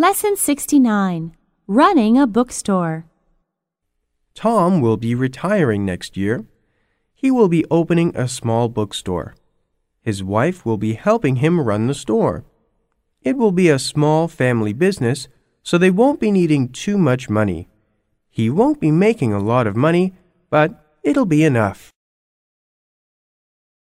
Lesson 69 Running a Bookstore. Tom will be retiring next year. He will be opening a small bookstore. His wife will be helping him run the store. It will be a small family business, so they won't be needing too much money. He won't be making a lot of money, but it'll be enough.